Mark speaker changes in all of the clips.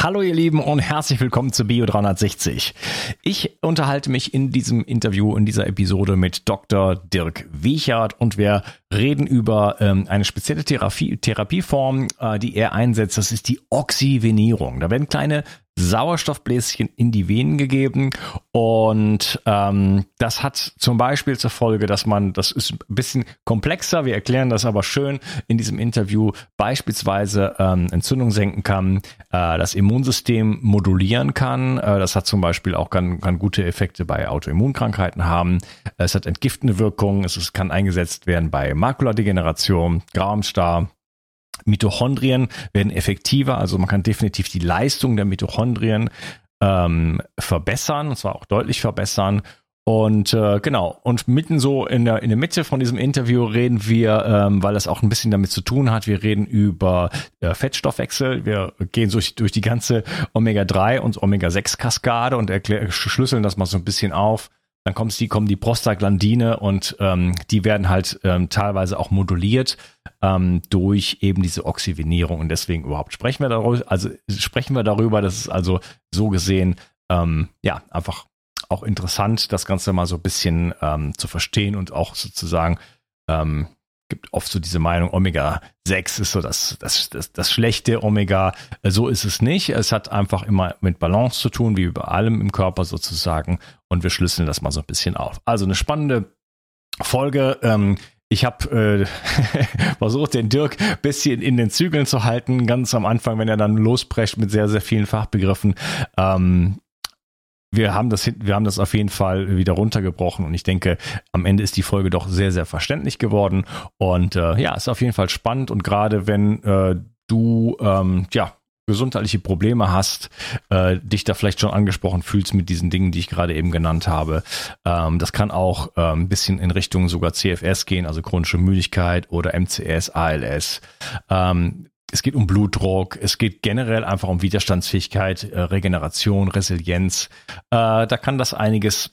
Speaker 1: Hallo ihr Lieben und herzlich willkommen zu Bio 360. Ich unterhalte mich in diesem Interview, in dieser Episode mit Dr. Dirk Wiechert und wir reden über ähm, eine spezielle Therapie, Therapieform, äh, die er einsetzt. Das ist die Oxyvenierung. Da werden kleine Sauerstoffbläschen in die Venen gegeben und ähm, das hat zum Beispiel zur Folge, dass man, das ist ein bisschen komplexer, wir erklären das aber schön in diesem Interview, beispielsweise ähm, Entzündung senken kann, äh, das Immunsystem modulieren kann. Äh, das hat zum Beispiel auch kann, kann gute Effekte bei Autoimmunkrankheiten haben. Es hat entgiftende Wirkung, es ist, kann eingesetzt werden bei Makuladegeneration, Grauamstar, Mitochondrien werden effektiver, also man kann definitiv die Leistung der Mitochondrien ähm, verbessern, und zwar auch deutlich verbessern. Und äh, genau, und mitten so in der, in der Mitte von diesem Interview reden wir, ähm, weil das auch ein bisschen damit zu tun hat, wir reden über äh, Fettstoffwechsel, wir gehen durch, durch die ganze Omega-3 und Omega-6-Kaskade und erklär, schlüsseln das mal so ein bisschen auf. Dann kommt die, kommen die Prostaglandine und ähm, die werden halt ähm, teilweise auch moduliert ähm, durch eben diese Oxygenierung und deswegen überhaupt sprechen wir darüber, also sprechen wir darüber, das ist also so gesehen ähm, ja einfach auch interessant, das Ganze mal so ein bisschen ähm, zu verstehen und auch sozusagen ähm, gibt oft so diese Meinung, Omega-6 ist so das, das, das, das schlechte Omega. So ist es nicht. Es hat einfach immer mit Balance zu tun, wie über allem im Körper sozusagen. Und wir schlüsseln das mal so ein bisschen auf. Also eine spannende Folge. Ähm, ich habe äh, versucht, den Dirk bisschen in den Zügeln zu halten, ganz am Anfang, wenn er dann losprescht mit sehr, sehr vielen Fachbegriffen. Ähm, wir haben das, wir haben das auf jeden Fall wieder runtergebrochen und ich denke, am Ende ist die Folge doch sehr, sehr verständlich geworden und äh, ja, ist auf jeden Fall spannend und gerade wenn äh, du ähm, ja gesundheitliche Probleme hast, äh, dich da vielleicht schon angesprochen fühlst mit diesen Dingen, die ich gerade eben genannt habe. Ähm, das kann auch äh, ein bisschen in Richtung sogar CFS gehen, also chronische Müdigkeit oder MCS, ALS. Ähm, es geht um Blutdruck, es geht generell einfach um Widerstandsfähigkeit, äh, Regeneration, Resilienz. Äh, da kann das einiges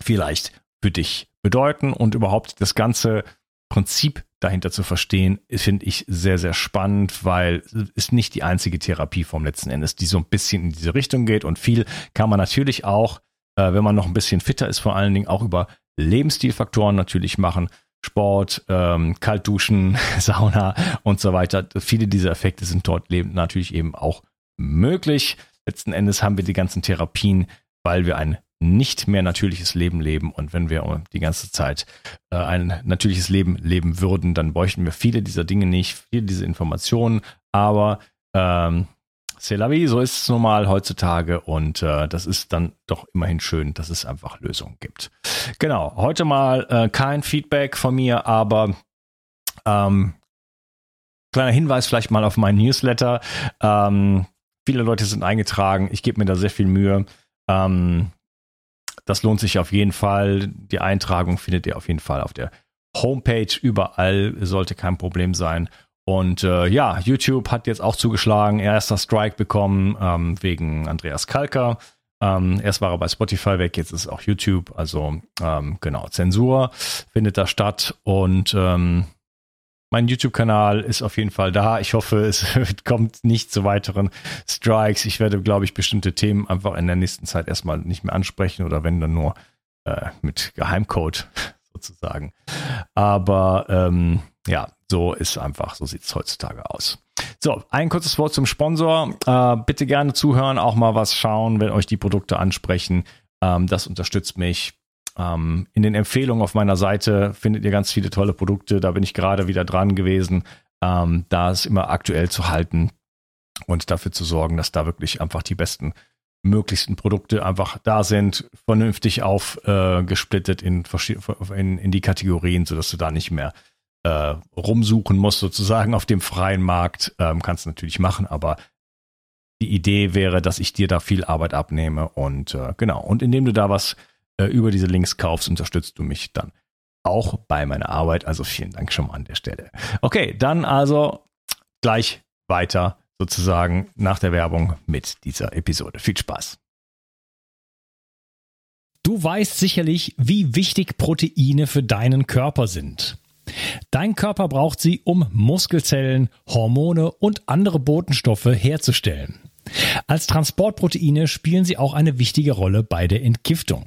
Speaker 1: vielleicht für dich bedeuten und überhaupt das ganze Prinzip dahinter zu verstehen, finde ich sehr, sehr spannend, weil es ist nicht die einzige Therapie vom letzten Endes, die so ein bisschen in diese Richtung geht und viel kann man natürlich auch, äh, wenn man noch ein bisschen fitter ist, vor allen Dingen auch über Lebensstilfaktoren natürlich machen. Sport, ähm, Kaltduschen, Sauna und so weiter. Viele dieser Effekte sind dort natürlich eben auch möglich. Letzten Endes haben wir die ganzen Therapien, weil wir ein nicht mehr natürliches Leben leben. Und wenn wir die ganze Zeit äh, ein natürliches Leben leben würden, dann bräuchten wir viele dieser Dinge nicht, viele dieser Informationen. Aber ähm, c'est la vie, so ist es normal heutzutage und äh, das ist dann doch immerhin schön, dass es einfach Lösungen gibt. Genau, heute mal äh, kein Feedback von mir, aber ähm, kleiner Hinweis vielleicht mal auf meinen Newsletter. Ähm, viele Leute sind eingetragen, ich gebe mir da sehr viel Mühe. Ähm, das lohnt sich auf jeden Fall. Die Eintragung findet ihr auf jeden Fall auf der Homepage überall, sollte kein Problem sein. Und äh, ja, YouTube hat jetzt auch zugeschlagen, erster Strike bekommen ähm, wegen Andreas Kalker. Ähm, erst war er bei Spotify weg, jetzt ist auch YouTube. Also ähm, genau, Zensur findet da statt und ähm, mein YouTube-Kanal ist auf jeden Fall da. Ich hoffe, es kommt nicht zu weiteren Strikes. Ich werde, glaube ich, bestimmte Themen einfach in der nächsten Zeit erstmal nicht mehr ansprechen oder wenn dann nur äh, mit Geheimcode sozusagen. Aber ähm, ja, so ist einfach, so sieht es heutzutage aus. So, ein kurzes Wort zum Sponsor. Äh, bitte gerne zuhören, auch mal was schauen, wenn euch die Produkte ansprechen. Ähm, das unterstützt mich. Ähm, in den Empfehlungen auf meiner Seite findet ihr ganz viele tolle Produkte. Da bin ich gerade wieder dran gewesen, ähm, da es immer aktuell zu halten und dafür zu sorgen, dass da wirklich einfach die besten möglichsten Produkte einfach da sind, vernünftig aufgesplittet äh, in, in, in die Kategorien, sodass du da nicht mehr äh, rumsuchen musst, sozusagen auf dem freien Markt. Ähm, kannst du natürlich machen, aber die Idee wäre, dass ich dir da viel Arbeit abnehme und äh, genau. Und indem du da was äh, über diese Links kaufst, unterstützt du mich dann auch bei meiner Arbeit. Also vielen Dank schon mal an der Stelle. Okay, dann also gleich weiter sozusagen nach der Werbung mit dieser Episode. Viel Spaß.
Speaker 2: Du weißt sicherlich, wie wichtig Proteine für deinen Körper sind. Dein Körper braucht sie, um Muskelzellen, Hormone und andere Botenstoffe herzustellen. Als Transportproteine spielen sie auch eine wichtige Rolle bei der Entgiftung.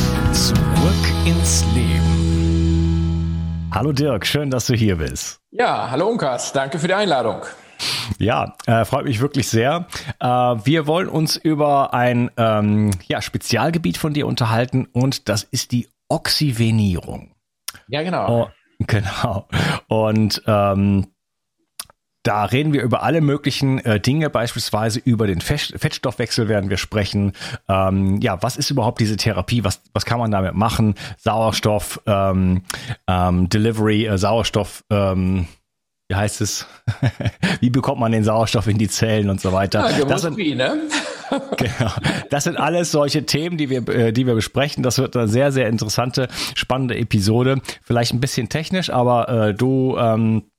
Speaker 1: Zurück ins Leben. Hallo Dirk, schön, dass du hier bist.
Speaker 3: Ja, hallo Unkas, danke für die Einladung.
Speaker 1: Ja, äh, freut mich wirklich sehr. Äh, wir wollen uns über ein ähm, ja, Spezialgebiet von dir unterhalten und das ist die Oxyvenierung.
Speaker 3: Ja, genau.
Speaker 1: Oh, genau. Und ähm, da reden wir über alle möglichen äh, Dinge, beispielsweise über den Fett Fettstoffwechsel werden wir sprechen. Ähm, ja, was ist überhaupt diese Therapie? Was, was kann man damit machen? Sauerstoff, ähm, ähm, Delivery, äh, Sauerstoff, ähm, wie heißt es? wie bekommt man den Sauerstoff in die Zellen und so weiter?
Speaker 3: Ja,
Speaker 1: das, sind,
Speaker 3: wie, ne?
Speaker 1: genau. das sind alles solche Themen, die wir, äh, die wir besprechen. Das wird eine sehr, sehr interessante, spannende Episode. Vielleicht ein bisschen technisch, aber äh, du ähm,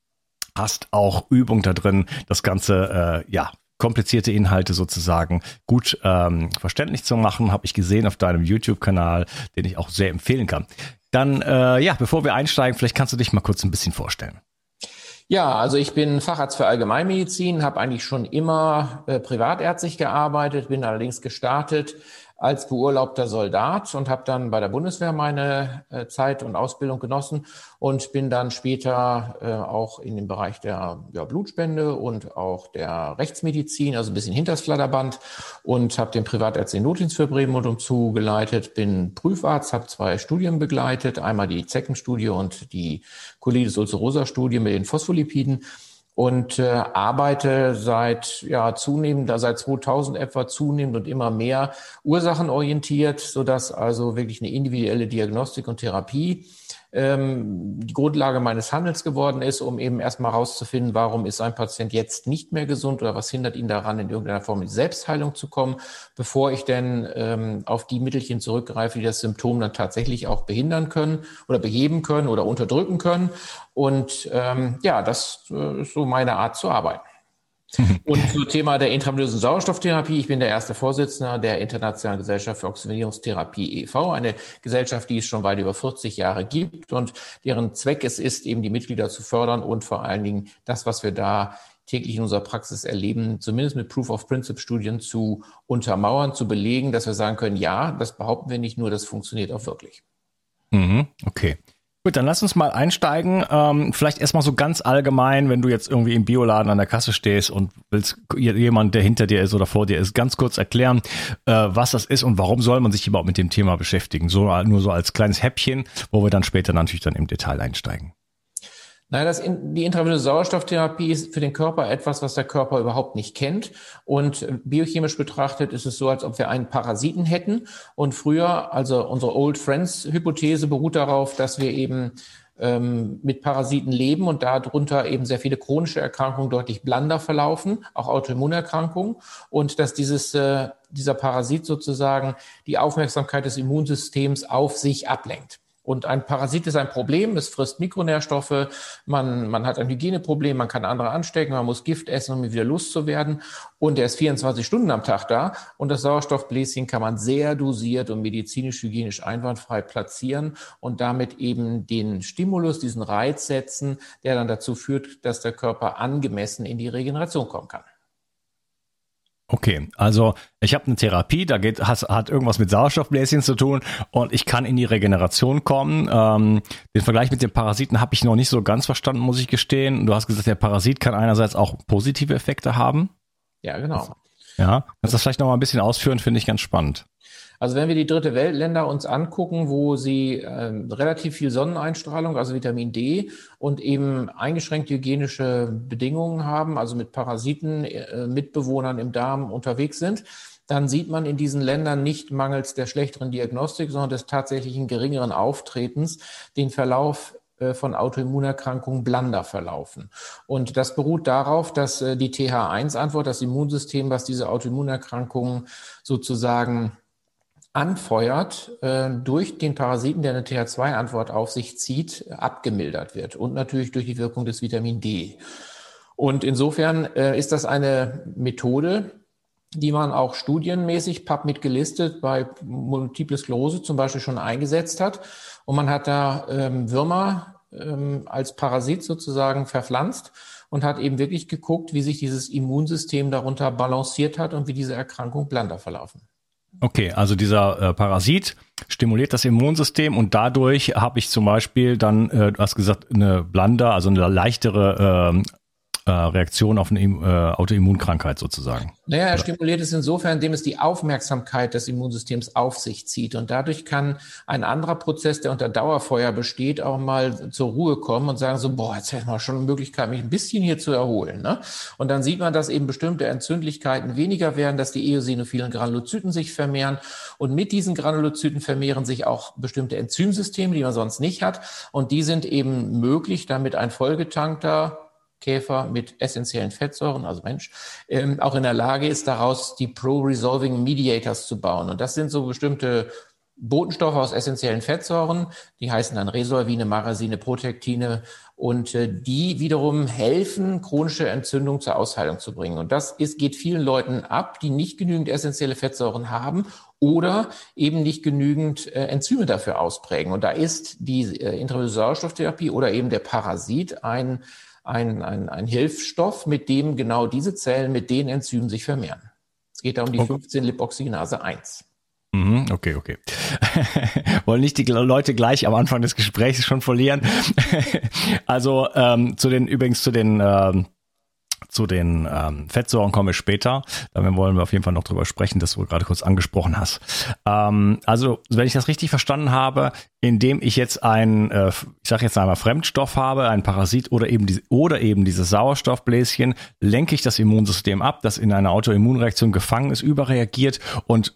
Speaker 1: hast auch Übung da drin, das Ganze, äh, ja, komplizierte Inhalte sozusagen gut ähm, verständlich zu machen, habe ich gesehen auf deinem YouTube-Kanal, den ich auch sehr empfehlen kann. Dann, äh, ja, bevor wir einsteigen, vielleicht kannst du dich mal kurz ein bisschen vorstellen.
Speaker 3: Ja, also ich bin Facharzt für Allgemeinmedizin, habe eigentlich schon immer äh, privatärztlich gearbeitet, bin allerdings gestartet als beurlaubter Soldat und habe dann bei der Bundeswehr meine äh, Zeit und Ausbildung genossen und bin dann später äh, auch in dem Bereich der ja, Blutspende und auch der Rechtsmedizin, also ein bisschen hinters Flatterband und habe den privatärztlichen Notdienst für Bremen zugeleitet, bin Prüfarzt, habe zwei Studien begleitet, einmal die Zeckenstudie und die Colitis ulcerosa Studie mit den Phospholipiden und äh, arbeite seit ja zunehmend, da seit 2000 etwa zunehmend und immer mehr ursachenorientiert, so dass also wirklich eine individuelle Diagnostik und Therapie ähm, die Grundlage meines Handels geworden ist, um eben erstmal herauszufinden, warum ist ein Patient jetzt nicht mehr gesund oder was hindert ihn daran, in irgendeiner Form in Selbstheilung zu kommen, bevor ich denn ähm, auf die Mittelchen zurückgreife, die das Symptom dann tatsächlich auch behindern können oder beheben können oder unterdrücken können. Und ähm, ja, das äh, ist so meine Art zu arbeiten. Und zum Thema der intravenösen Sauerstofftherapie. Ich bin der erste Vorsitzender der Internationalen Gesellschaft für Oxygenierungstherapie e.V., eine Gesellschaft, die es schon weit über 40 Jahre gibt und deren Zweck es ist, eben die Mitglieder zu fördern und vor allen Dingen das, was wir da täglich in unserer Praxis erleben, zumindest mit Proof-of-Principle-Studien zu untermauern, zu belegen, dass wir sagen können, ja, das behaupten wir nicht nur, das funktioniert auch wirklich.
Speaker 1: Mhm, okay. Gut, dann lass uns mal einsteigen. Ähm, vielleicht erstmal so ganz allgemein, wenn du jetzt irgendwie im Bioladen an der Kasse stehst und willst jemand, der hinter dir ist oder vor dir ist, ganz kurz erklären, äh, was das ist und warum soll man sich überhaupt mit dem Thema beschäftigen. So nur so als kleines Häppchen, wo wir dann später natürlich dann im Detail einsteigen.
Speaker 3: Naja, das in, die intravenöse Sauerstofftherapie ist für den Körper etwas, was der Körper überhaupt nicht kennt. Und biochemisch betrachtet ist es so, als ob wir einen Parasiten hätten. Und früher, also unsere Old Friends Hypothese beruht darauf, dass wir eben ähm, mit Parasiten leben und darunter eben sehr viele chronische Erkrankungen deutlich blander verlaufen, auch Autoimmunerkrankungen. Und dass dieses, äh, dieser Parasit sozusagen die Aufmerksamkeit des Immunsystems auf sich ablenkt. Und ein Parasit ist ein Problem, es frisst Mikronährstoffe, man, man hat ein Hygieneproblem, man kann andere anstecken, man muss Gift essen, um wieder Lust zu werden. Und er ist 24 Stunden am Tag da. Und das Sauerstoffbläschen kann man sehr dosiert und medizinisch-hygienisch einwandfrei platzieren und damit eben den Stimulus, diesen Reiz setzen, der dann dazu führt, dass der Körper angemessen in die Regeneration kommen kann.
Speaker 1: Okay, also ich habe eine Therapie, da geht, hat, hat irgendwas mit Sauerstoffbläschen zu tun und ich kann in die Regeneration kommen. Ähm, den Vergleich mit den Parasiten habe ich noch nicht so ganz verstanden, muss ich gestehen. Du hast gesagt, der Parasit kann einerseits auch positive Effekte haben.
Speaker 3: Ja, genau.
Speaker 1: Ja, kannst du das vielleicht noch mal ein bisschen ausführen, finde ich ganz spannend.
Speaker 3: Also wenn wir die dritte Weltländer uns angucken, wo sie äh, relativ viel Sonneneinstrahlung, also Vitamin D und eben eingeschränkte hygienische Bedingungen haben, also mit Parasiten, äh, Mitbewohnern im Darm unterwegs sind, dann sieht man in diesen Ländern nicht mangels der schlechteren Diagnostik, sondern des tatsächlichen geringeren Auftretens den Verlauf äh, von Autoimmunerkrankungen blander verlaufen. Und das beruht darauf, dass äh, die TH1-Antwort, das Immunsystem, was diese Autoimmunerkrankungen sozusagen anfeuert, äh, durch den Parasiten, der eine TH2-Antwort auf sich zieht, abgemildert wird und natürlich durch die Wirkung des Vitamin D. Und insofern äh, ist das eine Methode, die man auch studienmäßig PubMed gelistet bei Multiple Sklerose zum Beispiel schon eingesetzt hat. Und man hat da ähm, Würmer ähm, als Parasit sozusagen verpflanzt und hat eben wirklich geguckt, wie sich dieses Immunsystem darunter balanciert hat und wie diese Erkrankung blander verlaufen.
Speaker 1: Okay, also dieser äh, Parasit stimuliert das Immunsystem und dadurch habe ich zum Beispiel dann, äh, du hast gesagt, eine Blander, also eine leichtere äh, äh, Reaktion auf eine äh, Autoimmunkrankheit sozusagen.
Speaker 3: Naja, er stimuliert es insofern, indem es die Aufmerksamkeit des Immunsystems auf sich zieht. Und dadurch kann ein anderer Prozess, der unter Dauerfeuer besteht, auch mal zur Ruhe kommen und sagen so, boah, jetzt hätte man schon eine Möglichkeit, mich ein bisschen hier zu erholen. Ne? Und dann sieht man, dass eben bestimmte Entzündlichkeiten weniger werden, dass die eosinophilen Granulozyten sich vermehren. Und mit diesen Granulozyten vermehren sich auch bestimmte Enzymsysteme, die man sonst nicht hat. Und die sind eben möglich, damit ein vollgetankter Käfer mit essentiellen Fettsäuren, also Mensch, ähm, auch in der Lage ist, daraus die Pro-Resolving Mediators zu bauen. Und das sind so bestimmte Botenstoffe aus essentiellen Fettsäuren, die heißen dann Resolvine, Marasine, Protektine und äh, die wiederum helfen, chronische Entzündung zur Ausheilung zu bringen. Und das ist, geht vielen Leuten ab, die nicht genügend essentielle Fettsäuren haben oder eben nicht genügend äh, Enzyme dafür ausprägen. Und da ist die äh, intravenöse Sauerstofftherapie oder eben der Parasit ein ein, ein, ein Hilfsstoff, mit dem genau diese Zellen mit den Enzymen sich vermehren. Es geht da um die okay. 15 Lipoxygenase 1.
Speaker 1: Mhm, okay, okay. Wollen nicht die Leute gleich am Anfang des Gesprächs schon verlieren. also ähm, zu den übrigens zu den ähm, zu den ähm, Fettsäuren komme ich später. Da wollen wir auf jeden Fall noch drüber sprechen, das du gerade kurz angesprochen hast. Ähm, also, wenn ich das richtig verstanden habe, indem ich jetzt ein, äh, ich sage jetzt einmal Fremdstoff habe, ein Parasit oder eben die, oder eben dieses Sauerstoffbläschen, lenke ich das Immunsystem ab, das in einer Autoimmunreaktion gefangen ist, überreagiert und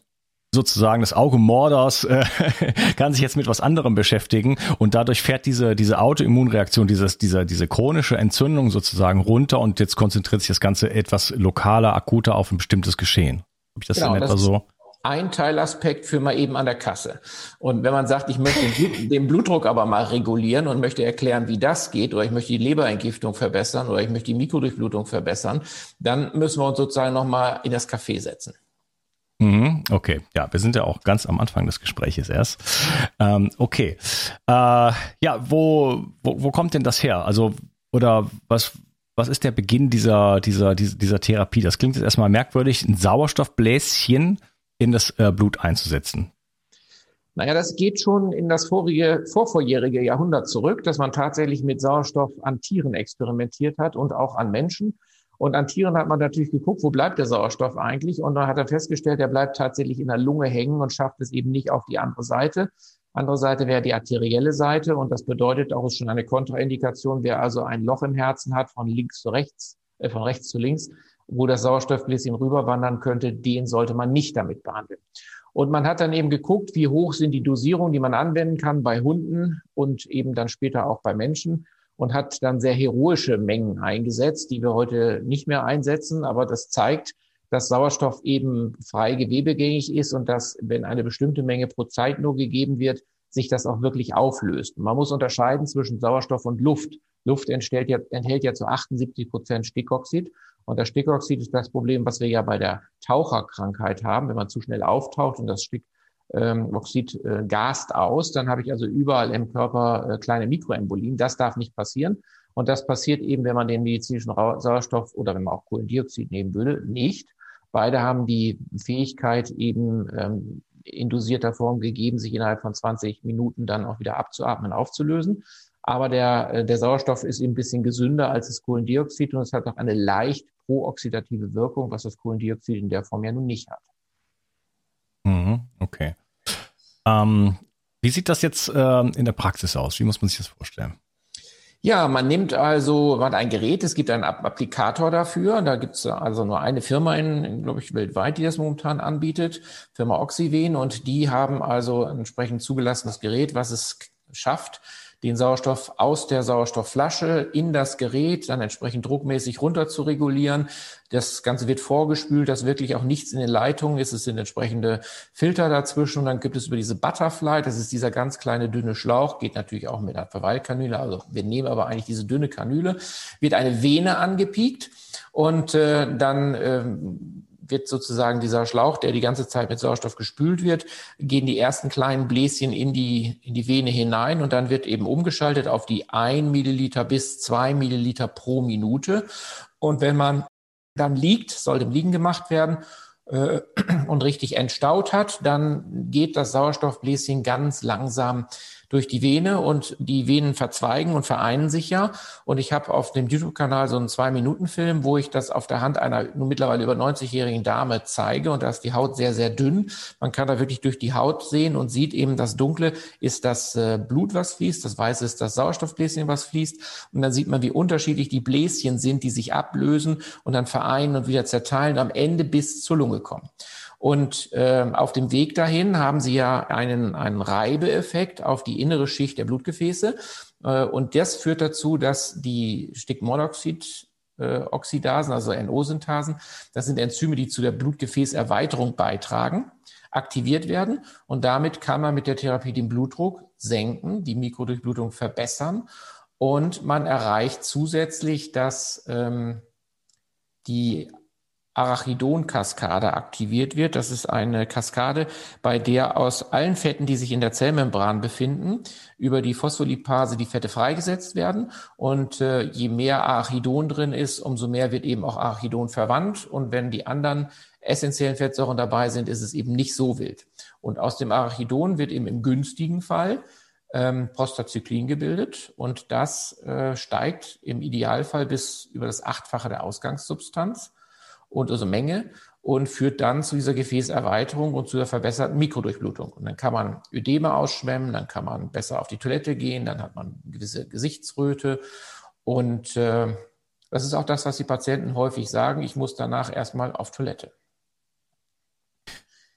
Speaker 1: sozusagen das Auge Mordors äh, kann sich jetzt mit was anderem beschäftigen und dadurch fährt diese diese Autoimmunreaktion, dieses diese diese chronische Entzündung sozusagen runter und jetzt konzentriert sich das Ganze etwas lokaler, akuter auf ein bestimmtes Geschehen. Habe ich das genau, in etwa so?
Speaker 3: Ein Teilaspekt für mal eben an der Kasse. Und wenn man sagt, ich möchte den Blutdruck aber mal regulieren und möchte erklären, wie das geht, oder ich möchte die Leberentgiftung verbessern, oder ich möchte die Mikrodurchblutung verbessern, dann müssen wir uns sozusagen nochmal in das Café setzen.
Speaker 1: Mhm, okay, ja, wir sind ja auch ganz am Anfang des Gespräches erst. Ähm, okay, äh, ja, wo, wo, wo kommt denn das her? Also, oder was, was ist der Beginn dieser, dieser, dieser, dieser Therapie? Das klingt jetzt erstmal merkwürdig, ein Sauerstoffbläschen in das äh, Blut einzusetzen.
Speaker 3: Naja, das geht schon in das vorige, vorvorjährige Jahrhundert zurück, dass man tatsächlich mit Sauerstoff an Tieren experimentiert hat und auch an Menschen. Und an Tieren hat man natürlich geguckt, wo bleibt der Sauerstoff eigentlich? Und dann hat er festgestellt, er bleibt tatsächlich in der Lunge hängen und schafft es eben nicht auf die andere Seite. Andere Seite wäre die arterielle Seite und das bedeutet auch, ist schon eine Kontraindikation, wer also ein Loch im Herzen hat, von links zu rechts, äh, von rechts zu links, wo das Sauerstoffbläschen rüberwandern könnte, den sollte man nicht damit behandeln. Und man hat dann eben geguckt, wie hoch sind die Dosierungen, die man anwenden kann bei Hunden und eben dann später auch bei Menschen und hat dann sehr heroische Mengen eingesetzt, die wir heute nicht mehr einsetzen. Aber das zeigt, dass Sauerstoff eben frei gewebegängig ist und dass, wenn eine bestimmte Menge pro Zeit nur gegeben wird, sich das auch wirklich auflöst. Man muss unterscheiden zwischen Sauerstoff und Luft. Luft enthält ja, enthält ja zu 78 Prozent Stickoxid. Und das Stickoxid ist das Problem, was wir ja bei der Taucherkrankheit haben. Wenn man zu schnell auftaucht und das Stickoxid äh, gast aus, dann habe ich also überall im Körper äh, kleine Mikroembolien. Das darf nicht passieren. Und das passiert eben, wenn man den medizinischen Sauerstoff oder wenn man auch Kohlendioxid nehmen würde, nicht. Beide haben die Fähigkeit eben ähm, in dosierter Form gegeben, sich innerhalb von 20 Minuten dann auch wieder abzuatmen, aufzulösen. Aber der, äh, der Sauerstoff ist eben ein bisschen gesünder als das Kohlendioxid und es hat auch eine leicht prooxidative Wirkung, was das Kohlendioxid in der Form ja nun nicht hat.
Speaker 1: Mhm, okay. Ähm, wie sieht das jetzt äh, in der Praxis aus? Wie muss man sich das vorstellen?
Speaker 3: Ja, man nimmt also, man hat ein Gerät, es gibt einen Applikator dafür. Da gibt es also nur eine Firma in, glaube ich, weltweit, die das momentan anbietet, Firma Oxyven. Und die haben also entsprechend zugelassenes Gerät, was es schafft, den Sauerstoff aus der Sauerstoffflasche in das Gerät dann entsprechend druckmäßig runter zu regulieren. Das Ganze wird vorgespült, dass wirklich auch nichts in den Leitungen ist. Es sind entsprechende Filter dazwischen und dann gibt es über diese Butterfly, das ist dieser ganz kleine dünne Schlauch, geht natürlich auch mit einer Verweilkanüle. Also wir nehmen aber eigentlich diese dünne Kanüle, wird eine Vene angepiekt und äh, dann ähm, wird sozusagen dieser Schlauch, der die ganze Zeit mit Sauerstoff gespült wird, gehen die ersten kleinen Bläschen in die, in die Vene hinein und dann wird eben umgeschaltet auf die ein Milliliter bis zwei Milliliter pro Minute. Und wenn man dann liegt, soll im Liegen gemacht werden, äh, und richtig entstaut hat, dann geht das Sauerstoffbläschen ganz langsam durch die Vene und die Venen verzweigen und vereinen sich ja. Und ich habe auf dem YouTube-Kanal so einen Zwei-Minuten-Film, wo ich das auf der Hand einer nun mittlerweile über 90-jährigen Dame zeige und da ist die Haut sehr, sehr dünn. Man kann da wirklich durch die Haut sehen und sieht eben, das Dunkle ist das äh, Blut, was fließt, das Weiße ist das Sauerstoffbläschen, was fließt. Und dann sieht man, wie unterschiedlich die Bläschen sind, die sich ablösen und dann vereinen und wieder zerteilen und am Ende bis zur Lunge kommen. Und äh, auf dem Weg dahin haben sie ja einen, einen Reibeeffekt auf die innere Schicht der Blutgefäße. Äh, und das führt dazu, dass die Stickmonoxid äh, Oxidasen, also NO-Synthasen, das sind Enzyme, die zu der Blutgefäßerweiterung beitragen, aktiviert werden. Und damit kann man mit der Therapie den Blutdruck senken, die Mikrodurchblutung verbessern. Und man erreicht zusätzlich, dass ähm, die Arachidon-Kaskade aktiviert wird. Das ist eine Kaskade, bei der aus allen Fetten, die sich in der Zellmembran befinden, über die Phospholipase die Fette freigesetzt werden. Und äh, je mehr Arachidon drin ist, umso mehr wird eben auch Arachidon verwandt. Und wenn die anderen essentiellen Fettsäuren dabei sind, ist es eben nicht so wild. Und aus dem Arachidon wird eben im günstigen Fall ähm, Prostazyklin gebildet und das äh, steigt im Idealfall bis über das Achtfache der Ausgangssubstanz und also Menge und führt dann zu dieser Gefäßerweiterung und zu der verbesserten Mikrodurchblutung. Und dann kann man Ödeme ausschwemmen, dann kann man besser auf die Toilette gehen, dann hat man eine gewisse Gesichtsröte. Und äh, das ist auch das, was die Patienten häufig sagen, ich muss danach erstmal auf Toilette.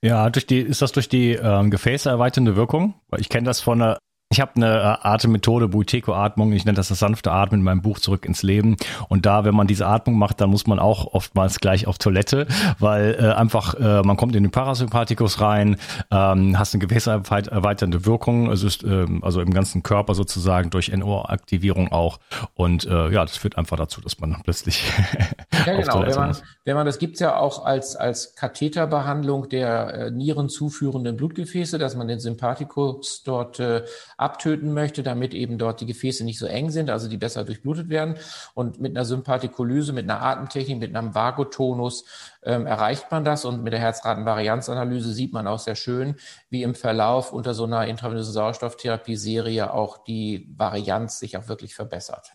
Speaker 1: Ja, durch die, ist das durch die ähm, gefäßerweiternde Wirkung? Ich kenne das von einer ich habe eine äh, Atemmethode, Buiteco-Atmung, ich nenne das das sanfte Atmen in meinem Buch Zurück ins Leben. Und da, wenn man diese Atmung macht, dann muss man auch oftmals gleich auf Toilette, weil äh, einfach, äh, man kommt in den Parasympathikus rein, ähm, hast eine gewässererweiternde Wirkung, es ist ähm, also im ganzen Körper sozusagen durch NO-Aktivierung auch. Und äh, ja, das führt einfach dazu, dass man plötzlich
Speaker 3: ja, genau. wenn man, wenn man, das gibt's ja auch als, als Katheterbehandlung der äh, Nieren zuführenden Blutgefäße, dass man den Sympathikus dort äh, abtöten möchte, damit eben dort die Gefäße nicht so eng sind, also die besser durchblutet werden. Und mit einer Sympathikolyse, mit einer Atemtechnik, mit einem Vagotonus ähm, erreicht man das. Und mit der Herzratenvarianzanalyse sieht man auch sehr schön, wie im Verlauf unter so einer intravenösen Sauerstofftherapie-Serie auch die Varianz sich auch wirklich verbessert.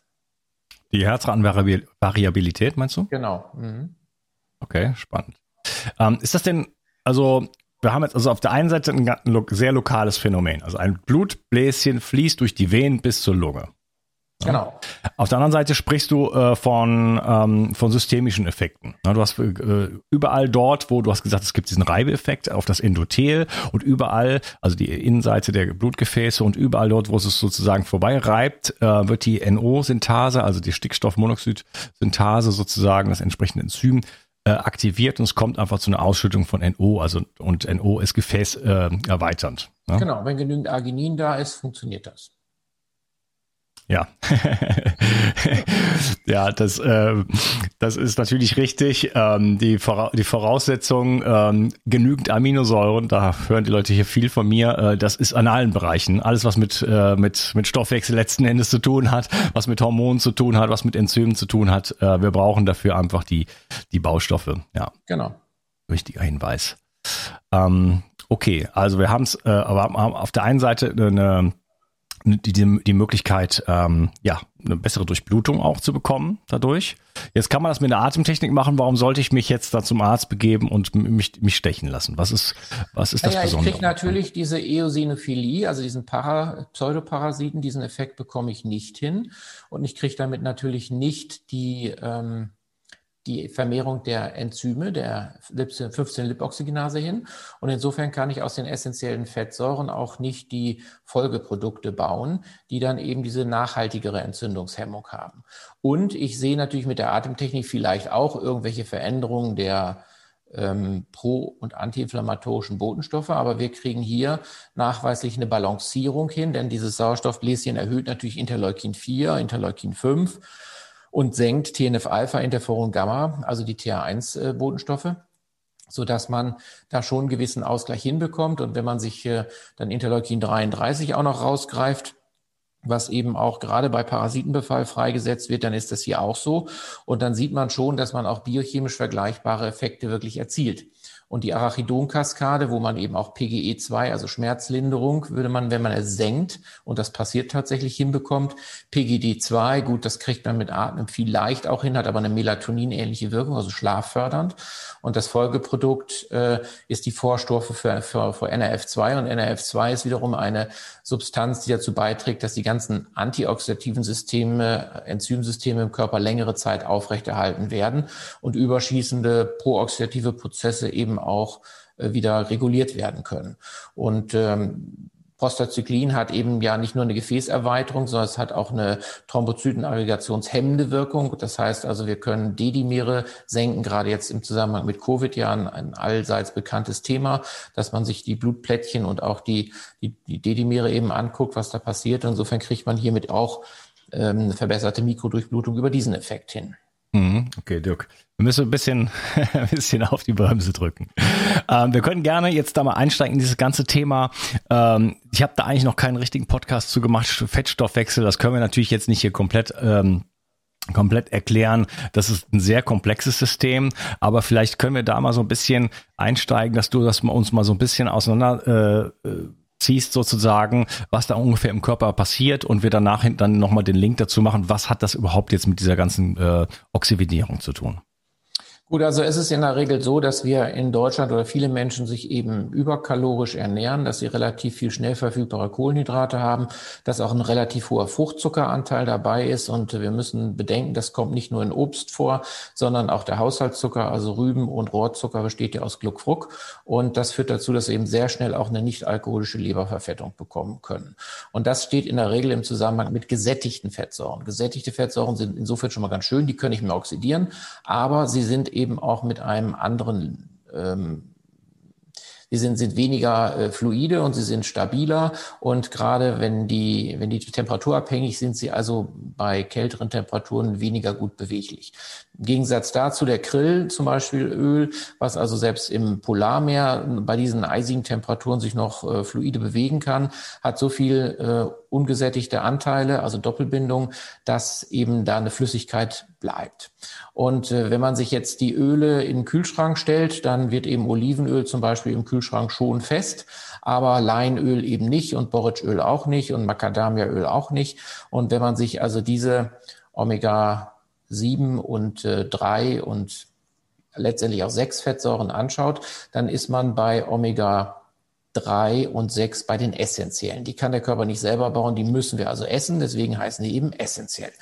Speaker 1: Die Herzratenvariabilität, meinst du?
Speaker 3: Genau. Mhm.
Speaker 1: Okay, spannend. Ähm, ist das denn, also wir haben jetzt also auf der einen Seite ein, sehr lokales Phänomen. Also ein Blutbläschen fließt durch die Venen bis zur Lunge.
Speaker 3: Genau.
Speaker 1: Auf der anderen Seite sprichst du äh, von, ähm, von systemischen Effekten. Ja, du hast äh, überall dort, wo du hast gesagt, es gibt diesen Reibeeffekt auf das Endothel und überall, also die Innenseite der Blutgefäße und überall dort, wo es sozusagen vorbei reibt, äh, wird die NO-Synthase, also die Stickstoffmonoxid-Synthase sozusagen, das entsprechende Enzym, äh, aktiviert und es kommt einfach zu einer Ausschüttung von NO, also und NO ist Gefäß äh, erweiternd.
Speaker 3: Ja? Genau, wenn genügend Arginin da ist, funktioniert das.
Speaker 1: Ja, ja, das, äh, das ist natürlich richtig. Ähm, die, Vora die Voraussetzung, ähm, genügend Aminosäuren, da hören die Leute hier viel von mir, äh, das ist an allen Bereichen. Alles, was mit, äh, mit, mit Stoffwechsel letzten Endes zu tun hat, was mit Hormonen zu tun hat, was mit Enzymen zu tun hat. Äh, wir brauchen dafür einfach die, die Baustoffe. Ja,
Speaker 3: genau.
Speaker 1: Wichtiger Hinweis. Ähm, okay, also wir haben es, äh, aber auf der einen Seite eine die, die, die Möglichkeit, ähm, ja, eine bessere Durchblutung auch zu bekommen dadurch. Jetzt kann man das mit einer Atemtechnik machen. Warum sollte ich mich jetzt da zum Arzt begeben und mich, mich stechen lassen? Was ist, was ist das
Speaker 3: naja,
Speaker 1: Besondere?
Speaker 3: Ich kriege natürlich diese Eosinophilie, also diesen Para, Pseudoparasiten, diesen Effekt bekomme ich nicht hin. Und ich kriege damit natürlich nicht die, ähm, die Vermehrung der Enzyme, der 15-Lipoxygenase hin. Und insofern kann ich aus den essentiellen Fettsäuren auch nicht die Folgeprodukte bauen, die dann eben diese nachhaltigere Entzündungshemmung haben. Und ich sehe natürlich mit der Atemtechnik vielleicht auch irgendwelche Veränderungen der ähm, pro- und antiinflammatorischen Botenstoffe, aber wir kriegen hier nachweislich eine Balancierung hin, denn dieses Sauerstoffbläschen erhöht natürlich Interleukin 4, Interleukin 5 und senkt TNF-Alpha, Interferon Gamma, also die TH1-Botenstoffe so dass man da schon einen gewissen Ausgleich hinbekommt. Und wenn man sich äh, dann Interleukin 33 auch noch rausgreift, was eben auch gerade bei Parasitenbefall freigesetzt wird, dann ist das hier auch so. Und dann sieht man schon, dass man auch biochemisch vergleichbare Effekte wirklich erzielt. Und die Arachidonkaskade, wo man eben auch PGE2, also Schmerzlinderung, würde man, wenn man es senkt, und das passiert tatsächlich hinbekommt, PGD2, gut, das kriegt man mit Atmen vielleicht auch hin, hat aber eine Melatonin-ähnliche Wirkung, also schlaffördernd. Und das Folgeprodukt äh, ist die Vorstufe für, für, für NRF2. Und NRF2 ist wiederum eine Substanz, die dazu beiträgt, dass die ganzen antioxidativen Systeme, Enzymsysteme im Körper längere Zeit aufrechterhalten werden und überschießende prooxidative Prozesse eben auch äh, wieder reguliert werden können. Und ähm, Prostacyclin hat eben ja nicht nur eine Gefäßerweiterung, sondern es hat auch eine Thrombozytenaggregationshemmende Wirkung. Das heißt also, wir können D-Dimere senken, gerade jetzt im Zusammenhang mit Covid ja ein, ein allseits bekanntes Thema, dass man sich die Blutplättchen und auch die, die, die D-Dimere eben anguckt, was da passiert. Insofern kriegt man hiermit auch ähm, eine verbesserte Mikrodurchblutung über diesen Effekt hin.
Speaker 1: Mhm. Okay, Dirk. Wir müssen ein bisschen, ein bisschen auf die Bremse drücken. Ähm, wir können gerne jetzt da mal einsteigen in dieses ganze Thema. Ähm, ich habe da eigentlich noch keinen richtigen Podcast zu gemacht. Fettstoffwechsel, das können wir natürlich jetzt nicht hier komplett ähm, komplett erklären. Das ist ein sehr komplexes System, aber vielleicht können wir da mal so ein bisschen einsteigen, dass du das uns mal so ein bisschen auseinander äh, äh ziehst sozusagen, was da ungefähr im Körper passiert und wir danach dann nochmal den Link dazu machen, was hat das überhaupt jetzt mit dieser ganzen äh, Oxidierung zu tun?
Speaker 3: Gut, also es ist in der Regel so, dass wir in Deutschland oder viele Menschen sich eben überkalorisch ernähren, dass sie relativ viel schnell verfügbare Kohlenhydrate haben, dass auch ein relativ hoher Fruchtzuckeranteil dabei ist. Und wir müssen bedenken, das kommt nicht nur in Obst vor, sondern auch der Haushaltszucker, also Rüben und Rohrzucker besteht ja aus Gluckfruck. Und das führt dazu, dass wir eben sehr schnell auch eine nicht alkoholische Leberverfettung bekommen können. Und das steht in der Regel im Zusammenhang mit gesättigten Fettsäuren. Gesättigte Fettsäuren sind insofern schon mal ganz schön, die können nicht mehr oxidieren, aber sie sind eben auch mit einem anderen ähm, Sie sind, sind weniger äh, fluide und sie sind stabiler. Und gerade wenn die, wenn die temperaturabhängig sind, sie also bei kälteren Temperaturen weniger gut beweglich. Im Gegensatz dazu der Krill, zum Beispiel Öl, was also selbst im Polarmeer bei diesen eisigen Temperaturen sich noch äh, fluide bewegen kann, hat so viel äh, ungesättigte Anteile, also Doppelbindung, dass eben da eine Flüssigkeit bleibt. Und äh, wenn man sich jetzt die Öle in den Kühlschrank stellt, dann wird eben Olivenöl zum Beispiel im Kühlschrank schon fest, aber Leinöl eben nicht und Borretschöl auch nicht und Macadamiaöl auch nicht. Und wenn man sich also diese Omega 7 und äh, 3 und letztendlich auch sechs Fettsäuren anschaut, dann ist man bei Omega drei und sechs bei den essentiellen. Die kann der Körper nicht selber bauen, die müssen wir also essen, deswegen heißen die eben essentiell.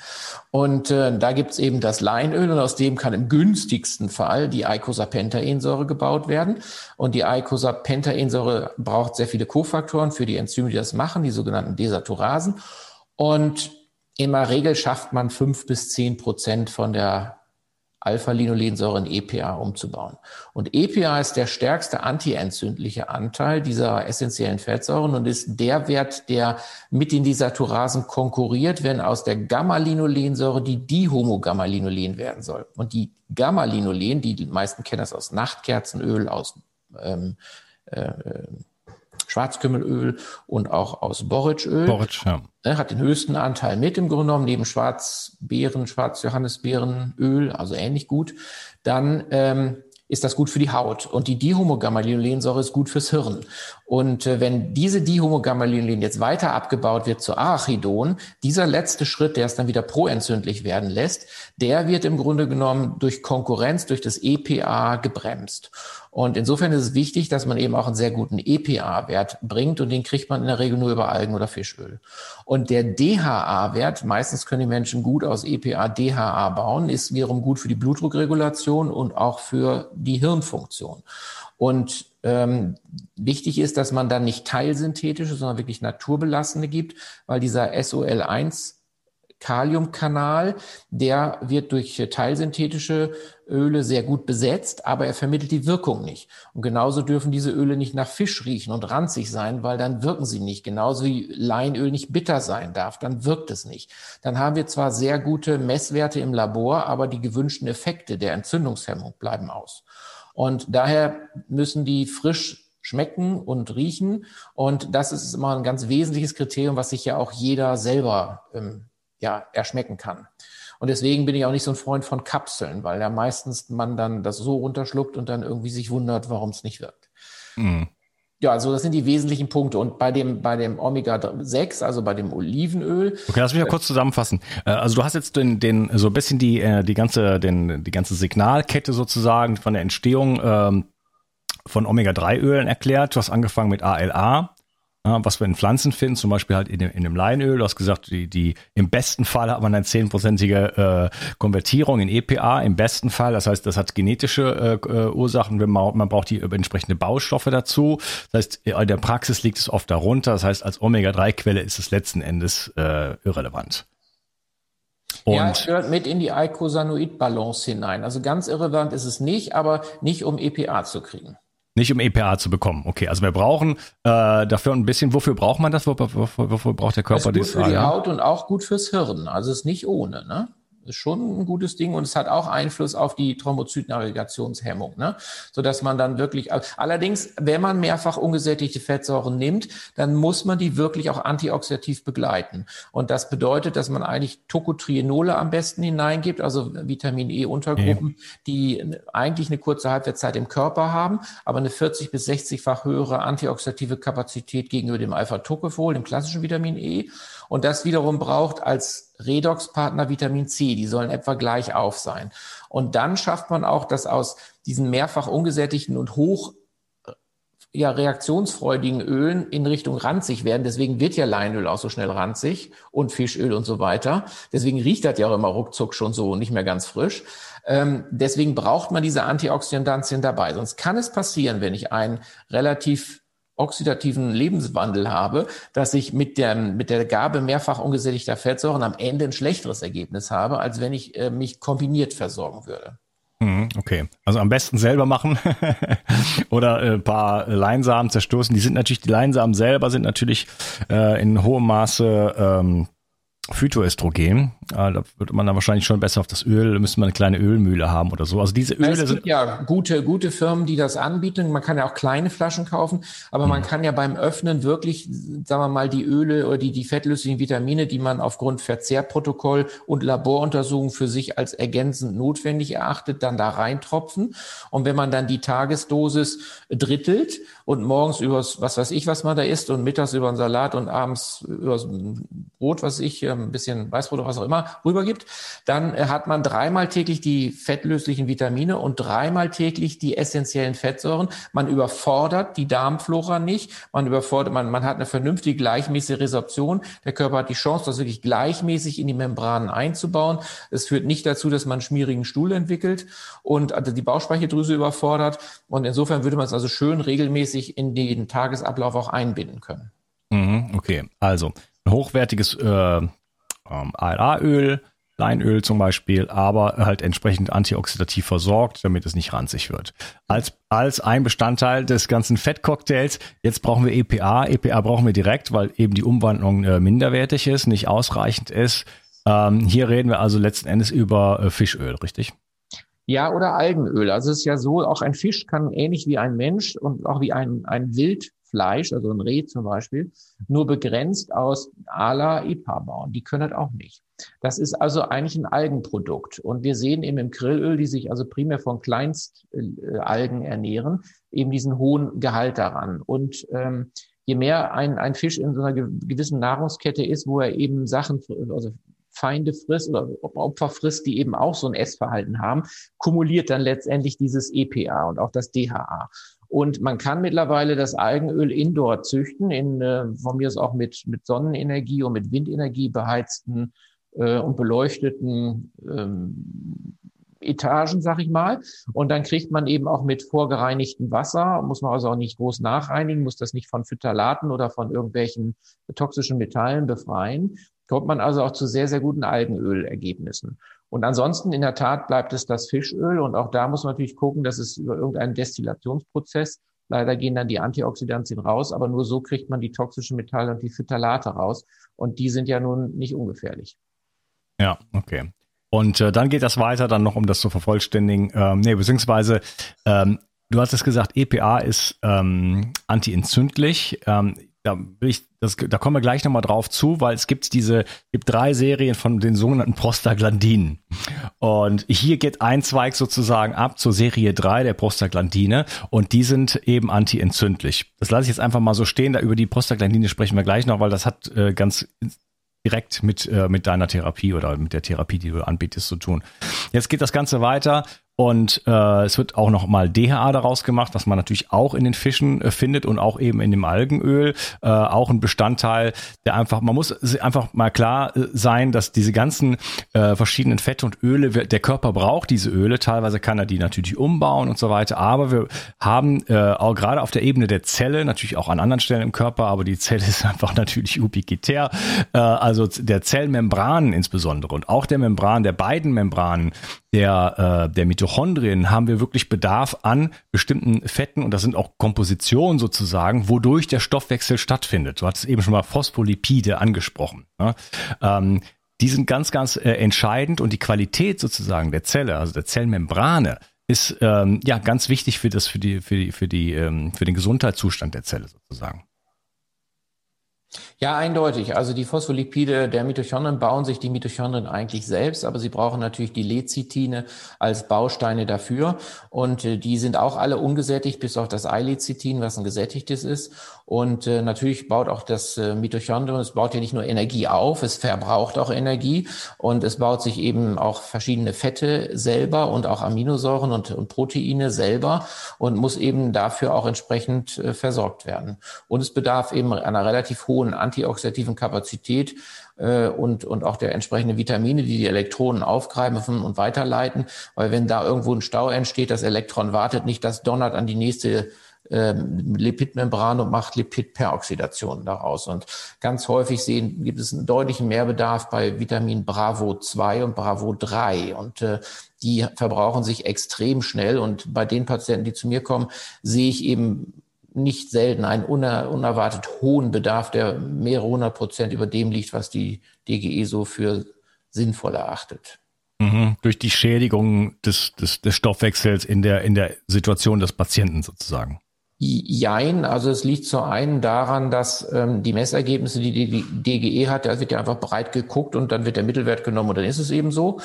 Speaker 3: Und äh, da gibt's eben das Leinöl und aus dem kann im günstigsten Fall die Eicosapentaensäure gebaut werden. Und die Eicosapentaensäure braucht sehr viele Kofaktoren für die Enzyme, die das machen, die sogenannten Desaturasen. Und in der Regel schafft man fünf bis zehn Prozent von der Alpha-Linolensäure in EPA umzubauen. Und EPA ist der stärkste antientzündliche Anteil dieser essentiellen Fettsäuren und ist der Wert, der mit den Desaturasen konkurriert, wenn aus der Gamma-Linolensäure die Dihomogamma-Linolen werden soll. Und die Gamma-Linolen, die meisten kennen das aus Nachtkerzenöl, aus ähm, äh, Schwarzkümmelöl und auch aus Borretschöl. Borretsch, ja. Ne, hat den höchsten Anteil mit im Grunde genommen, neben Schwarzbeeren, Schwarzjohannisbeerenöl, also ähnlich gut. Dann ähm, ist das gut für die Haut. Und die Dihomogamma-Linolensäure ist gut fürs Hirn. Und äh, wenn diese Dihomogamma-Linolen jetzt weiter abgebaut wird zu Arachidon, dieser letzte Schritt, der es dann wieder proentzündlich werden lässt, der wird im Grunde genommen durch Konkurrenz, durch das EPA gebremst. Und insofern ist es wichtig, dass man eben auch einen sehr guten EPA-Wert bringt und den kriegt man in der Regel nur über Algen oder Fischöl. Und der DHA-Wert, meistens können die Menschen gut aus EPA DHA bauen, ist wiederum gut für die Blutdruckregulation und auch für die Hirnfunktion. Und ähm, wichtig ist, dass man dann nicht teilsynthetische, sondern wirklich naturbelassene gibt, weil dieser SOL1 Kaliumkanal, der wird durch teilsynthetische Öle sehr gut besetzt, aber er vermittelt die Wirkung nicht. Und genauso dürfen diese Öle nicht nach Fisch riechen und ranzig sein, weil dann wirken sie nicht. Genauso wie Leinöl nicht bitter sein darf, dann wirkt es nicht. Dann haben wir zwar sehr gute Messwerte im Labor, aber die gewünschten Effekte der Entzündungshemmung bleiben aus. Und daher müssen die frisch schmecken und riechen. Und das ist immer ein ganz wesentliches Kriterium, was sich ja auch jeder selber ähm, ja, erschmecken kann. Und deswegen bin ich auch nicht so ein Freund von Kapseln, weil ja meistens man dann das so runterschluckt und dann irgendwie sich wundert, warum es nicht wirkt. Mhm. Ja, also das sind die wesentlichen Punkte. Und bei dem, bei dem Omega-6, also bei dem Olivenöl.
Speaker 1: Okay, lass mich mal kurz zusammenfassen. Äh, also du hast jetzt den, den, so ein bisschen die, äh, die ganze, den, die ganze Signalkette sozusagen von der Entstehung ähm, von Omega-3-Ölen erklärt. Du hast angefangen mit ALA. Was wir in Pflanzen finden, zum Beispiel halt in dem, in dem Leinöl. Du hast gesagt, die, die, im besten Fall hat man eine zehnprozentige äh, Konvertierung in EPA, im besten Fall. Das heißt, das hat genetische äh, äh, Ursachen, wenn man, man braucht die entsprechende Baustoffe dazu. Das heißt, in der Praxis liegt es oft darunter. Das heißt, als Omega-3-Quelle ist es letzten Endes äh, irrelevant.
Speaker 3: Und ja, es gehört mit in die Eicosanoid-Balance hinein. Also ganz irrelevant ist es nicht, aber nicht um EPA zu kriegen.
Speaker 1: Nicht um EPA zu bekommen. Okay, also wir brauchen äh, dafür ein bisschen, wofür braucht man das? Wofür, wofür, wofür braucht der Körper
Speaker 3: das? Ist gut für die Haut und auch gut fürs Hirn. Also es ist nicht ohne, ne? Ist schon ein gutes Ding und es hat auch Einfluss auf die Thrombozytenaggregationshemmung, ne? so dass man dann wirklich, allerdings, wenn man mehrfach ungesättigte Fettsäuren nimmt, dann muss man die wirklich auch antioxidativ begleiten. Und das bedeutet, dass man eigentlich Tocotrienole am besten hineingibt, also Vitamin E Untergruppen, ja. die eigentlich eine kurze Halbwertszeit im Körper haben, aber eine 40 bis 60-fach höhere antioxidative Kapazität gegenüber dem Alpha-Tocopherol, dem klassischen Vitamin E. Und das wiederum braucht als Redoxpartner Vitamin C. Die sollen etwa gleich auf sein. Und dann schafft man auch, dass aus diesen mehrfach ungesättigten und hoch ja, reaktionsfreudigen Ölen in Richtung ranzig werden. Deswegen wird ja Leinöl auch so schnell ranzig und Fischöl und so weiter. Deswegen riecht das ja auch immer ruckzuck schon so nicht mehr ganz frisch. Ähm, deswegen braucht man diese Antioxidantien dabei. Sonst kann es passieren, wenn ich ein relativ oxidativen Lebenswandel habe, dass ich mit der, mit der Gabe mehrfach ungesättigter Fettsäuren am Ende ein schlechteres Ergebnis habe, als wenn ich äh, mich kombiniert versorgen würde.
Speaker 1: Mhm, okay, also am besten selber machen oder ein äh, paar Leinsamen zerstoßen. Die sind natürlich, die Leinsamen selber sind natürlich äh, in hohem Maße ähm, Phytoöstrogen. Äh, da würde man dann wahrscheinlich schon besser auf das Öl, müsste man eine kleine Ölmühle haben oder so. Also diese Öle es gibt
Speaker 3: sind ja gute, gute Firmen, die das anbieten. Man kann ja auch kleine Flaschen kaufen, aber man hm. kann ja beim Öffnen wirklich, sagen wir mal, die Öle oder die, die fettlöslichen Vitamine, die man aufgrund Verzehrprotokoll und Laboruntersuchung für sich als ergänzend notwendig erachtet, dann da reintropfen. Und wenn man dann die Tagesdosis drittelt und morgens übers, was weiß ich, was man da isst und mittags über einen Salat und abends über Brot, was ich, ein bisschen Weißbrot oder was auch immer, rübergibt, dann äh, hat man dreimal täglich die fettlöslichen Vitamine und dreimal täglich die essentiellen Fettsäuren. Man überfordert die Darmflora nicht, man überfordert, man, man hat eine vernünftige, gleichmäßige Resorption. Der Körper hat die Chance, das wirklich gleichmäßig in die Membranen einzubauen. Es führt nicht dazu, dass man schmierigen Stuhl entwickelt und also die Bauchspeicheldrüse überfordert. Und insofern würde man es also schön regelmäßig in den Tagesablauf auch einbinden können.
Speaker 1: Mhm, okay, also ein hochwertiges äh, ähm, ALA-Öl, Leinöl zum Beispiel, aber halt entsprechend antioxidativ versorgt, damit es nicht ranzig wird. Als, als ein Bestandteil des ganzen Fettcocktails, jetzt brauchen wir EPA. EPA brauchen wir direkt, weil eben die Umwandlung äh, minderwertig ist, nicht ausreichend ist. Ähm, hier reden wir also letzten Endes über äh, Fischöl, richtig?
Speaker 3: Ja, oder Algenöl. Also es ist ja so, auch ein Fisch kann ähnlich wie ein Mensch und auch wie ein, ein Wildfleisch, also ein Reh zum Beispiel, nur begrenzt aus Ala EPA bauen. Die können das auch nicht. Das ist also eigentlich ein Algenprodukt. Und wir sehen eben im Grillöl, die sich also primär von Kleinstalgen ernähren, eben diesen hohen Gehalt daran. Und ähm, je mehr ein, ein Fisch in so einer gewissen Nahrungskette ist, wo er eben Sachen, also Feinde frisst oder Opfer frisst, die eben auch so ein Essverhalten haben, kumuliert dann letztendlich dieses EPA und auch das DHA. Und man kann mittlerweile das Algenöl indoor züchten, in, äh, von mir ist auch mit, mit Sonnenenergie und mit Windenergie beheizten äh, und beleuchteten ähm, Etagen, sag ich mal. Und dann kriegt man eben auch mit vorgereinigtem Wasser, muss man also auch nicht groß nachreinigen, muss das nicht von Phytalaten oder von irgendwelchen toxischen Metallen befreien kommt man also auch zu sehr, sehr guten Algenölergebnissen. Und ansonsten in der Tat bleibt es das Fischöl. Und auch da muss man natürlich gucken, dass es über irgendeinen Destillationsprozess, leider gehen dann die Antioxidantien raus, aber nur so kriegt man die toxischen Metalle und die Phytalate raus. Und die sind ja nun nicht ungefährlich.
Speaker 1: Ja, okay. Und äh, dann geht das weiter, dann noch, um das zu vervollständigen. Ähm, nee, beziehungsweise, ähm, du hast es gesagt, EPA ist ähm, antientzündlich. Ähm, da ich, das, da kommen wir gleich nochmal drauf zu, weil es gibt diese, gibt drei Serien von den sogenannten Prostaglandinen. Und hier geht ein Zweig sozusagen ab zur Serie 3 der Prostaglandine und die sind eben antientzündlich. Das lasse ich jetzt einfach mal so stehen, da über die Prostaglandine sprechen wir gleich noch, weil das hat äh, ganz direkt mit, äh, mit deiner Therapie oder mit der Therapie, die du anbietest, zu tun. Jetzt geht das Ganze weiter und äh, es wird auch noch mal DHA daraus gemacht, was man natürlich auch in den Fischen äh, findet und auch eben in dem Algenöl. Äh, auch ein Bestandteil, der einfach, man muss einfach mal klar äh, sein, dass diese ganzen äh, verschiedenen Fette und Öle, der Körper braucht diese Öle. Teilweise kann er die natürlich umbauen und so weiter. Aber wir haben äh, auch gerade auf der Ebene der Zelle, natürlich auch an anderen Stellen im Körper, aber die Zelle ist einfach natürlich ubiquitär. Äh, also der Zellmembranen insbesondere und auch der Membran, der beiden Membranen, der, äh, der Mitochondrien haben wir wirklich Bedarf an bestimmten Fetten und das sind auch Kompositionen sozusagen, wodurch der Stoffwechsel stattfindet. Du hattest eben schon mal Phospholipide angesprochen. Ne? Ähm, die sind ganz, ganz äh, entscheidend und die Qualität sozusagen der Zelle, also der Zellmembrane, ist ähm, ja ganz wichtig für das, für die, für die, für die, ähm, für den Gesundheitszustand der Zelle sozusagen.
Speaker 3: Ja, eindeutig. Also die Phospholipide der Mitochondrien bauen sich die Mitochondrien eigentlich selbst, aber sie brauchen natürlich die Lecithine als Bausteine dafür. Und äh, die sind auch alle ungesättigt, bis auf das Eilecithin, was ein gesättigtes ist. Und äh, natürlich baut auch das äh, Mitochondrion, es baut ja nicht nur Energie auf, es verbraucht auch Energie und es baut sich eben auch verschiedene Fette selber und auch Aminosäuren und, und Proteine selber und muss eben dafür auch entsprechend äh, versorgt werden. Und es bedarf eben einer relativ hohen antioxidativen Kapazität äh, und, und auch der entsprechenden Vitamine, die die Elektronen aufgreifen und weiterleiten. Weil wenn da irgendwo ein Stau entsteht, das Elektron wartet nicht, das donnert an die nächste ähm, Lipidmembran und macht Lipidperoxidation daraus. Und ganz häufig sehen, gibt es einen deutlichen Mehrbedarf bei Vitamin Bravo 2 und Bravo 3. Und äh, die verbrauchen sich extrem schnell. Und bei den Patienten, die zu mir kommen, sehe ich eben nicht selten einen uner, unerwartet hohen Bedarf, der mehrere hundert Prozent über dem liegt, was die DGE so für sinnvoll erachtet.
Speaker 1: Mhm, durch die Schädigung des, des, des Stoffwechsels in der, in der Situation des Patienten sozusagen.
Speaker 3: Jein, also es liegt zum einen daran, dass ähm, die Messergebnisse, die die DGE hat, da wird ja einfach breit geguckt und dann wird der Mittelwert genommen und dann ist es eben so.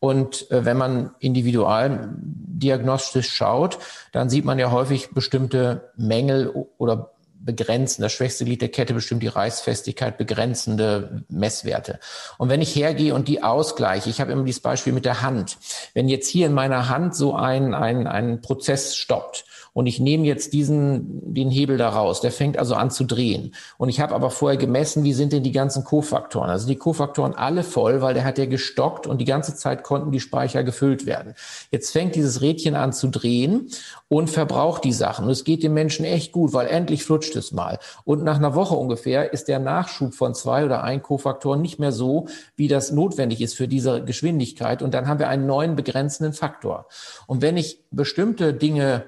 Speaker 3: Und äh, wenn man individual diagnostisch schaut, dann sieht man ja häufig bestimmte Mängel oder begrenzen. Das schwächste Glied der Kette bestimmt die Reißfestigkeit, begrenzende Messwerte. Und wenn ich hergehe und die ausgleiche, ich habe immer dieses Beispiel mit der Hand. Wenn jetzt hier in meiner Hand so ein, ein, ein Prozess stoppt und ich nehme jetzt diesen, den Hebel da raus, der fängt also an zu drehen. Und ich habe aber vorher gemessen, wie sind denn die ganzen Kofaktoren? Also die Kofaktoren alle voll, weil der hat ja gestockt und die ganze Zeit konnten die Speicher gefüllt werden. Jetzt fängt dieses Rädchen an zu drehen und verbraucht die Sachen. Und es geht dem Menschen echt gut, weil endlich flutscht es mal. Und nach einer Woche ungefähr ist der Nachschub von zwei oder ein Kofaktoren nicht mehr so, wie das notwendig ist für diese Geschwindigkeit. Und dann haben wir einen neuen begrenzenden Faktor. Und wenn ich bestimmte Dinge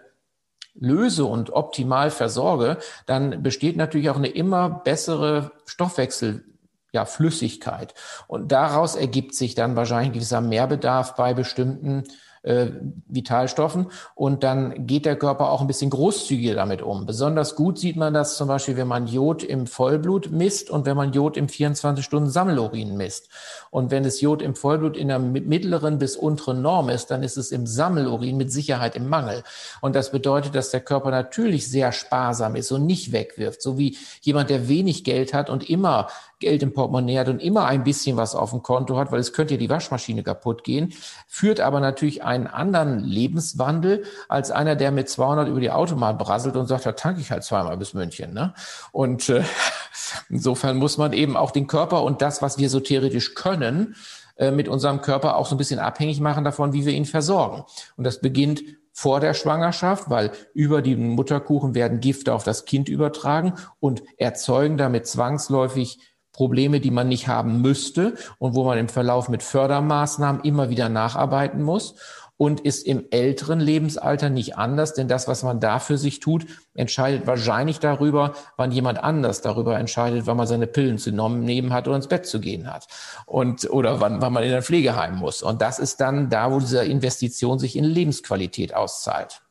Speaker 3: löse und optimal versorge, dann besteht natürlich auch eine immer bessere Stoffwechsel ja, Flüssigkeit. Und daraus ergibt sich dann wahrscheinlich ein gewisser Mehrbedarf bei bestimmten äh, Vitalstoffen und dann geht der Körper auch ein bisschen großzügiger damit um. Besonders gut sieht man das zum Beispiel, wenn man Jod im Vollblut misst und wenn man Jod im 24-Stunden-Sammelurin misst. Und wenn das Jod im Vollblut in der mittleren bis unteren Norm ist, dann ist es im Sammelurin mit Sicherheit im Mangel. Und das bedeutet, dass der Körper natürlich sehr sparsam ist und nicht wegwirft. So wie jemand, der wenig Geld hat und immer Geld im Portemonnaie hat und immer ein bisschen was auf dem Konto hat, weil es könnte ja die Waschmaschine kaputt gehen, führt aber natürlich einen anderen Lebenswandel als einer, der mit 200 über die Autobahn brasselt und sagt, da tanke ich halt zweimal bis München. Ne? Und äh, insofern muss man eben auch den Körper und das, was wir so theoretisch können, äh, mit unserem Körper auch so ein bisschen abhängig machen davon, wie wir ihn versorgen. Und das beginnt vor der Schwangerschaft, weil über den Mutterkuchen werden Gifte auf das Kind übertragen und erzeugen damit zwangsläufig Probleme, die man nicht haben müsste und wo man im Verlauf mit Fördermaßnahmen immer wieder nacharbeiten muss und ist im älteren Lebensalter nicht anders, denn das, was man da für sich tut, entscheidet wahrscheinlich darüber, wann jemand anders darüber entscheidet, wann man seine Pillen zu nehmen hat oder ins Bett zu gehen hat und oder wann, wann man in ein Pflegeheim muss. Und das ist dann da, wo diese Investition sich in Lebensqualität auszahlt.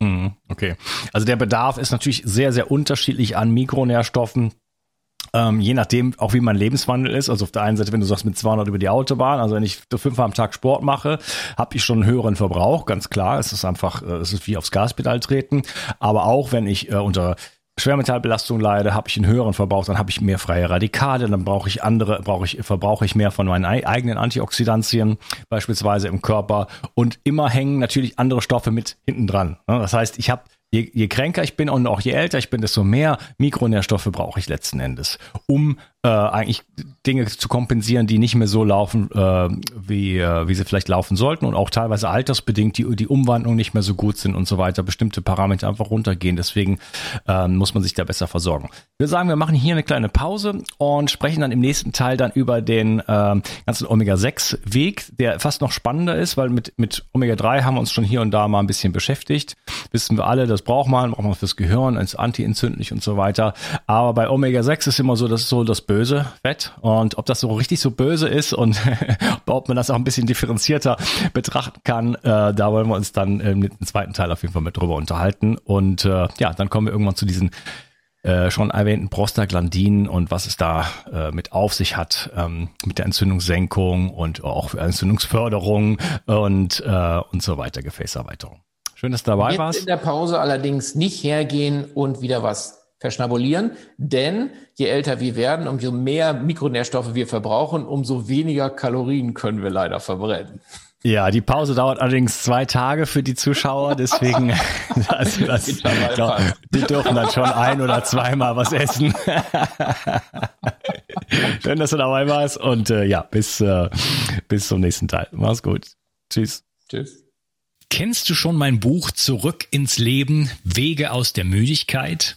Speaker 1: Mhm, okay. Also der Bedarf ist natürlich sehr, sehr unterschiedlich an Mikronährstoffen ähm, je nachdem, auch wie mein Lebenswandel ist. Also auf der einen Seite, wenn du sagst mit 200 über die Autobahn, also wenn ich fünfmal am Tag Sport mache, habe ich schon einen höheren Verbrauch, ganz klar. Es ist einfach, äh, es ist wie aufs Gaspedal treten. Aber auch wenn ich äh, unter Schwermetallbelastung leide, habe ich einen höheren Verbrauch, dann habe ich mehr freie Radikale, dann brauche ich andere, brauche ich, verbrauche ich mehr von meinen eigenen Antioxidantien, beispielsweise im Körper. Und immer hängen natürlich andere Stoffe mit hinten dran. Ne? Das heißt, ich habe je, je kränker ich bin und auch je älter ich bin, desto mehr Mikronährstoffe brauche ich letzten Endes, um äh, eigentlich Dinge zu kompensieren, die nicht mehr so laufen, äh, wie, äh, wie sie vielleicht laufen sollten und auch teilweise altersbedingt die, die Umwandlung nicht mehr so gut sind und so weiter, bestimmte Parameter einfach runtergehen. Deswegen äh, muss man sich da besser versorgen. Wir sagen, wir machen hier eine kleine Pause und sprechen dann im nächsten Teil dann über den äh, ganzen Omega-6-Weg, der fast noch spannender ist, weil mit, mit Omega-3 haben wir uns schon hier und da mal ein bisschen beschäftigt. Wissen wir alle, das braucht man, braucht man fürs Gehirn, antientzündlich und so weiter. Aber bei Omega-6 ist immer so, das ist so das böse Fett. Und ob das so richtig so böse ist und ob man das auch ein bisschen differenzierter betrachten kann, äh, da wollen wir uns dann im zweiten Teil auf jeden Fall mit drüber unterhalten. Und äh, ja, dann kommen wir irgendwann zu diesen äh, schon erwähnten Prostaglandinen und was es da äh, mit auf sich hat, ähm, mit der Entzündungssenkung und auch für Entzündungsförderung und, äh, und so weiter, Gefäßerweiterung. Schön, dass du dabei
Speaker 3: Jetzt
Speaker 1: warst.
Speaker 3: in der Pause allerdings nicht hergehen und wieder was verschnabulieren, denn je älter wir werden, umso mehr Mikronährstoffe wir verbrauchen, umso weniger Kalorien können wir leider verbrennen.
Speaker 1: Ja, die Pause dauert allerdings zwei Tage für die Zuschauer, deswegen also das, glaub, die dürfen dann schon ein oder zweimal was essen. Schön, dass du dabei warst und äh, ja, bis, äh, bis zum nächsten Teil. Mach's gut. Tschüss.
Speaker 3: Tschüss.
Speaker 2: Kennst du schon mein Buch Zurück ins Leben, Wege aus der Müdigkeit?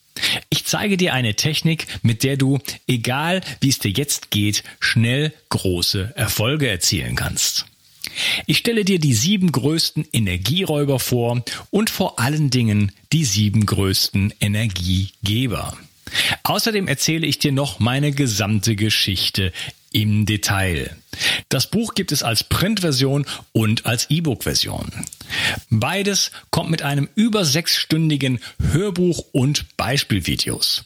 Speaker 1: Ich zeige dir eine Technik, mit der du, egal wie es dir jetzt geht, schnell große Erfolge erzielen kannst. Ich stelle dir die sieben größten Energieräuber vor und vor allen Dingen die sieben größten Energiegeber. Außerdem erzähle ich dir noch meine gesamte Geschichte im Detail. Das Buch gibt es als Printversion und als E-Book-Version. Beides kommt mit einem über sechsstündigen Hörbuch und Beispielvideos.